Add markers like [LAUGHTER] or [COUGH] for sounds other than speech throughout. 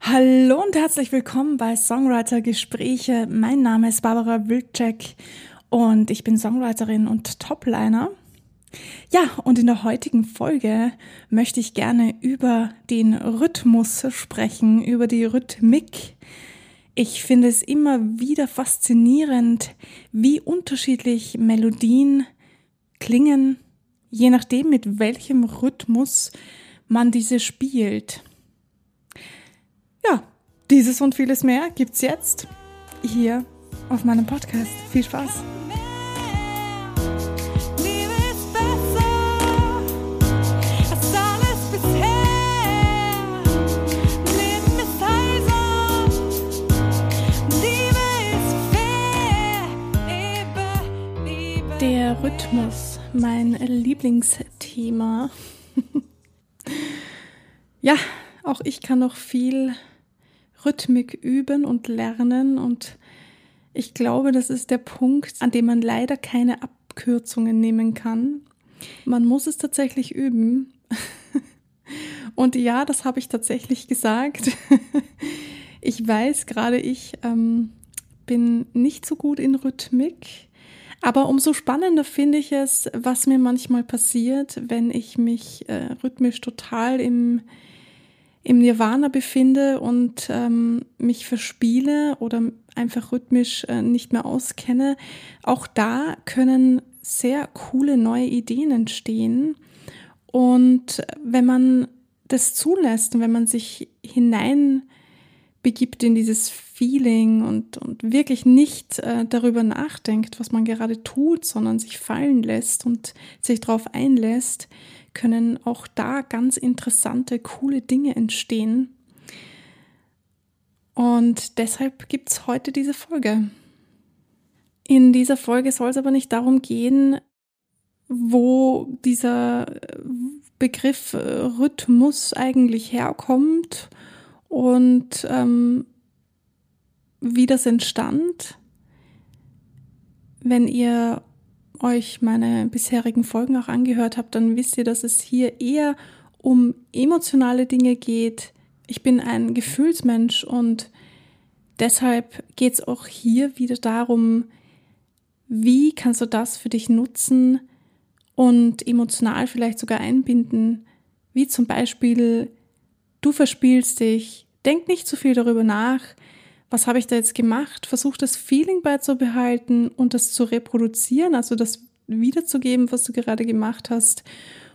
Hallo und herzlich willkommen bei Songwriter Gespräche. Mein Name ist Barbara Wilczek und ich bin Songwriterin und Topliner. Ja, und in der heutigen Folge möchte ich gerne über den Rhythmus sprechen, über die Rhythmik. Ich finde es immer wieder faszinierend, wie unterschiedlich Melodien klingen, je nachdem, mit welchem Rhythmus man diese spielt. Dieses und vieles mehr gibt's jetzt hier auf meinem Podcast. Viel Spaß! Der Rhythmus, mein Lieblingsthema. ja, auch ich kann noch viel Rhythmik üben und lernen und ich glaube, das ist der Punkt, an dem man leider keine Abkürzungen nehmen kann. Man muss es tatsächlich üben. [LAUGHS] Und ja, das habe ich tatsächlich gesagt. [LAUGHS] Ich weiß, gerade ich ähm, bin nicht so gut in Rhythmik, aber umso spannender finde ich es, was mir manchmal passiert, wenn ich mich äh, rhythmisch total im im Nirvana befinde und ähm, mich verspiele oder einfach rhythmisch äh, nicht mehr auskenne, auch da können sehr coole neue Ideen entstehen. Und wenn man das zulässt und wenn man sich hinein begibt in dieses Feeling und, und wirklich nicht äh, darüber nachdenkt, was man gerade tut, sondern sich fallen lässt und sich darauf einlässt, können auch da ganz interessante, coole Dinge entstehen. Und deshalb gibt es heute diese Folge. In dieser Folge soll es aber nicht darum gehen, wo dieser Begriff äh, Rhythmus eigentlich herkommt und ähm, wie das entstand. Wenn ihr euch meine bisherigen Folgen auch angehört habt, dann wisst ihr, dass es hier eher um emotionale Dinge geht. Ich bin ein Gefühlsmensch und deshalb geht es auch hier wieder darum, wie kannst du das für dich nutzen und emotional vielleicht sogar einbinden, wie zum Beispiel, du verspielst dich, denk nicht zu viel darüber nach, was habe ich da jetzt gemacht? Versuch das Feeling beizubehalten und das zu reproduzieren, also das wiederzugeben, was du gerade gemacht hast.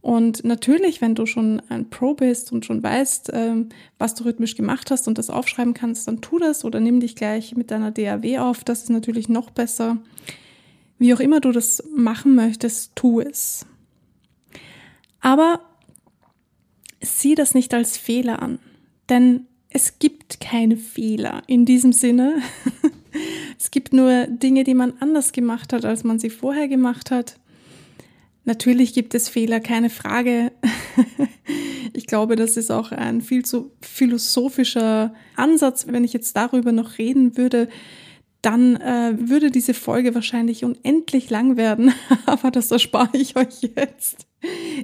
Und natürlich, wenn du schon ein Pro bist und schon weißt, ähm, was du rhythmisch gemacht hast und das aufschreiben kannst, dann tu das oder nimm dich gleich mit deiner DAW auf. Das ist natürlich noch besser. Wie auch immer du das machen möchtest, tu es. Aber sieh das nicht als Fehler an, denn es gibt keine Fehler in diesem Sinne. [LAUGHS] es gibt nur Dinge, die man anders gemacht hat, als man sie vorher gemacht hat. Natürlich gibt es Fehler, keine Frage. [LAUGHS] ich glaube, das ist auch ein viel zu philosophischer Ansatz. Wenn ich jetzt darüber noch reden würde, dann äh, würde diese Folge wahrscheinlich unendlich lang werden. [LAUGHS] Aber das erspare ich euch jetzt.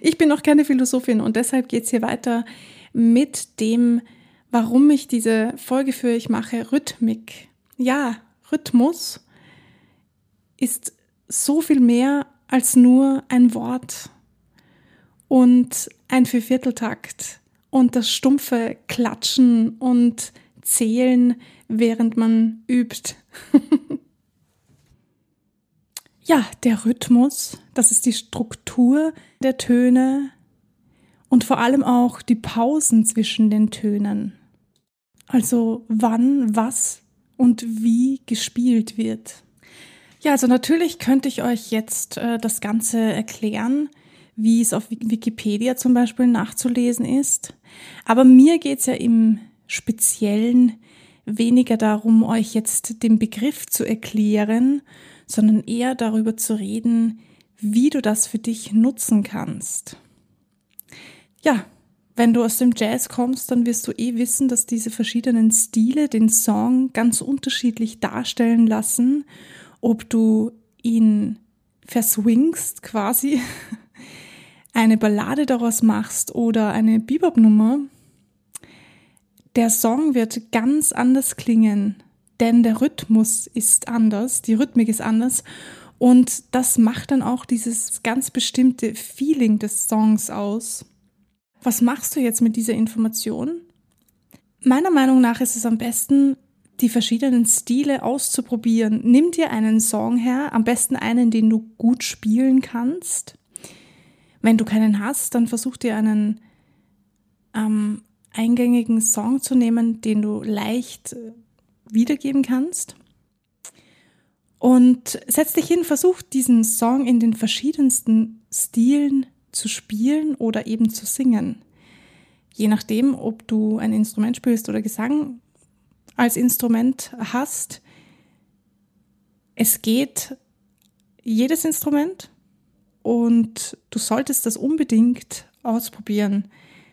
Ich bin noch keine Philosophin und deshalb geht es hier weiter mit dem warum ich diese Folge für euch mache, Rhythmik. Ja, Rhythmus ist so viel mehr als nur ein Wort und ein Viervierteltakt und das stumpfe Klatschen und Zählen, während man übt. [LAUGHS] ja, der Rhythmus, das ist die Struktur der Töne und vor allem auch die Pausen zwischen den Tönen. Also wann, was und wie gespielt wird. Ja, also natürlich könnte ich euch jetzt äh, das Ganze erklären, wie es auf Wikipedia zum Beispiel nachzulesen ist. Aber mir geht's ja im Speziellen weniger darum, euch jetzt den Begriff zu erklären, sondern eher darüber zu reden, wie du das für dich nutzen kannst. Ja, wenn du aus dem Jazz kommst, dann wirst du eh wissen, dass diese verschiedenen Stile den Song ganz unterschiedlich darstellen lassen. Ob du ihn verswingst quasi, [LAUGHS] eine Ballade daraus machst oder eine Bebop-Nummer. Der Song wird ganz anders klingen, denn der Rhythmus ist anders, die Rhythmik ist anders und das macht dann auch dieses ganz bestimmte Feeling des Songs aus. Was machst du jetzt mit dieser Information? Meiner Meinung nach ist es am besten, die verschiedenen Stile auszuprobieren. Nimm dir einen Song her, am besten einen, den du gut spielen kannst. Wenn du keinen hast, dann versuch dir einen ähm, eingängigen Song zu nehmen, den du leicht äh, wiedergeben kannst. Und setz dich hin, versuch diesen Song in den verschiedensten Stilen zu spielen oder eben zu singen. Je nachdem, ob du ein Instrument spielst oder Gesang als Instrument hast. Es geht jedes Instrument und du solltest das unbedingt ausprobieren.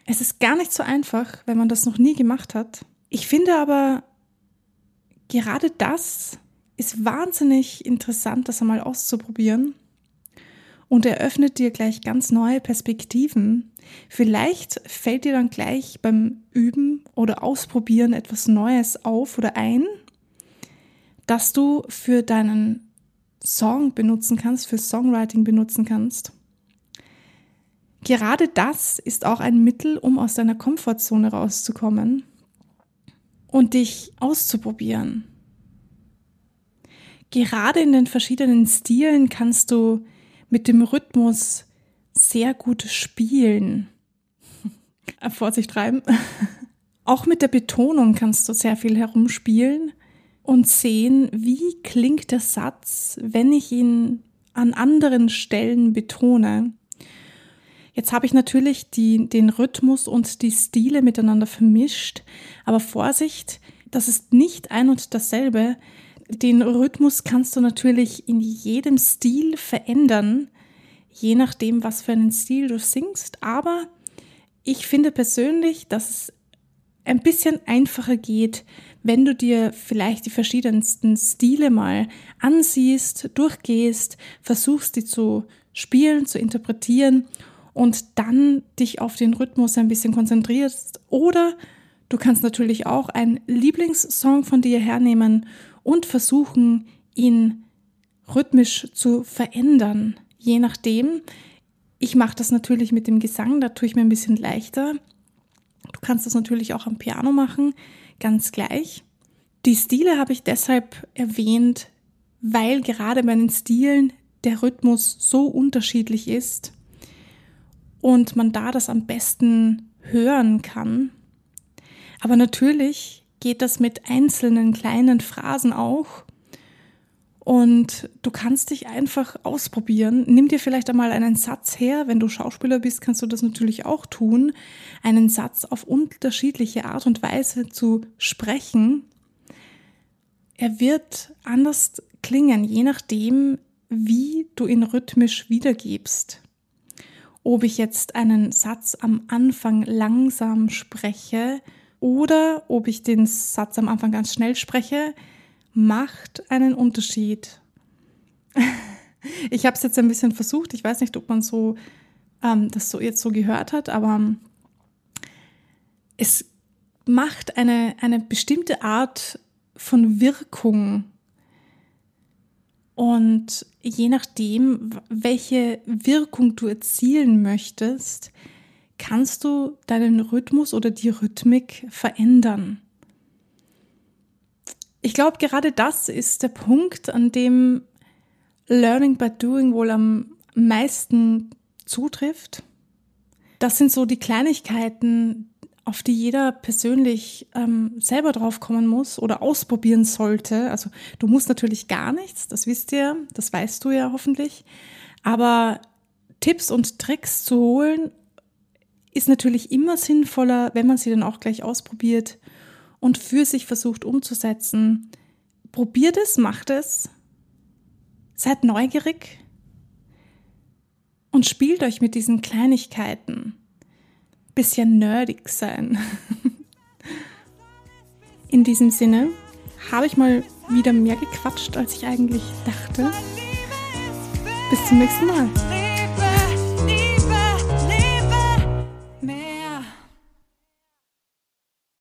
Es ist gar nicht so einfach, wenn man das noch nie gemacht hat. Ich finde aber, gerade das ist wahnsinnig interessant, das einmal auszuprobieren und eröffnet dir gleich ganz neue Perspektiven. Vielleicht fällt dir dann gleich beim Üben oder Ausprobieren etwas Neues auf oder ein, das du für deinen Song benutzen kannst, für Songwriting benutzen kannst. Gerade das ist auch ein Mittel, um aus deiner Komfortzone rauszukommen und dich auszuprobieren. Gerade in den verschiedenen Stilen kannst du mit dem Rhythmus sehr gut spielen. [LAUGHS] Vorsicht treiben. [LAUGHS] Auch mit der Betonung kannst du sehr viel herumspielen und sehen, wie klingt der Satz, wenn ich ihn an anderen Stellen betone. Jetzt habe ich natürlich die, den Rhythmus und die Stile miteinander vermischt, aber Vorsicht, das ist nicht ein und dasselbe. Den Rhythmus kannst du natürlich in jedem Stil verändern, je nachdem, was für einen Stil du singst. Aber ich finde persönlich, dass es ein bisschen einfacher geht, wenn du dir vielleicht die verschiedensten Stile mal ansiehst, durchgehst, versuchst, die zu spielen, zu interpretieren und dann dich auf den Rhythmus ein bisschen konzentrierst. Oder du kannst natürlich auch einen Lieblingssong von dir hernehmen und versuchen, ihn rhythmisch zu verändern. Je nachdem. Ich mache das natürlich mit dem Gesang, da tue ich mir ein bisschen leichter. Du kannst das natürlich auch am Piano machen, ganz gleich. Die Stile habe ich deshalb erwähnt, weil gerade bei den Stilen der Rhythmus so unterschiedlich ist und man da das am besten hören kann. Aber natürlich geht das mit einzelnen kleinen Phrasen auch. Und du kannst dich einfach ausprobieren. Nimm dir vielleicht einmal einen Satz her. Wenn du Schauspieler bist, kannst du das natürlich auch tun. Einen Satz auf unterschiedliche Art und Weise zu sprechen. Er wird anders klingen, je nachdem, wie du ihn rhythmisch wiedergibst. Ob ich jetzt einen Satz am Anfang langsam spreche oder ob ich den Satz am Anfang ganz schnell spreche, macht einen Unterschied. [LAUGHS] ich habe es jetzt ein bisschen versucht. Ich weiß nicht, ob man so ähm, das so jetzt so gehört hat, aber es macht eine, eine bestimmte Art von Wirkung. Und je nachdem, welche Wirkung du erzielen möchtest, kannst du deinen Rhythmus oder die Rhythmik verändern. Ich glaube, gerade das ist der Punkt, an dem Learning by Doing wohl am meisten zutrifft. Das sind so die Kleinigkeiten, auf die jeder persönlich ähm, selber drauf kommen muss oder ausprobieren sollte. Also du musst natürlich gar nichts, das wisst ihr, das weißt du ja hoffentlich. Aber Tipps und Tricks zu holen ist natürlich immer sinnvoller, wenn man sie dann auch gleich ausprobiert und für sich versucht umzusetzen. Probiert es, macht es, seid neugierig und spielt euch mit diesen Kleinigkeiten. Bisschen nerdig sein. [LAUGHS] In diesem Sinne habe ich mal wieder mehr gequatscht, als ich eigentlich dachte. Bis zum nächsten Mal.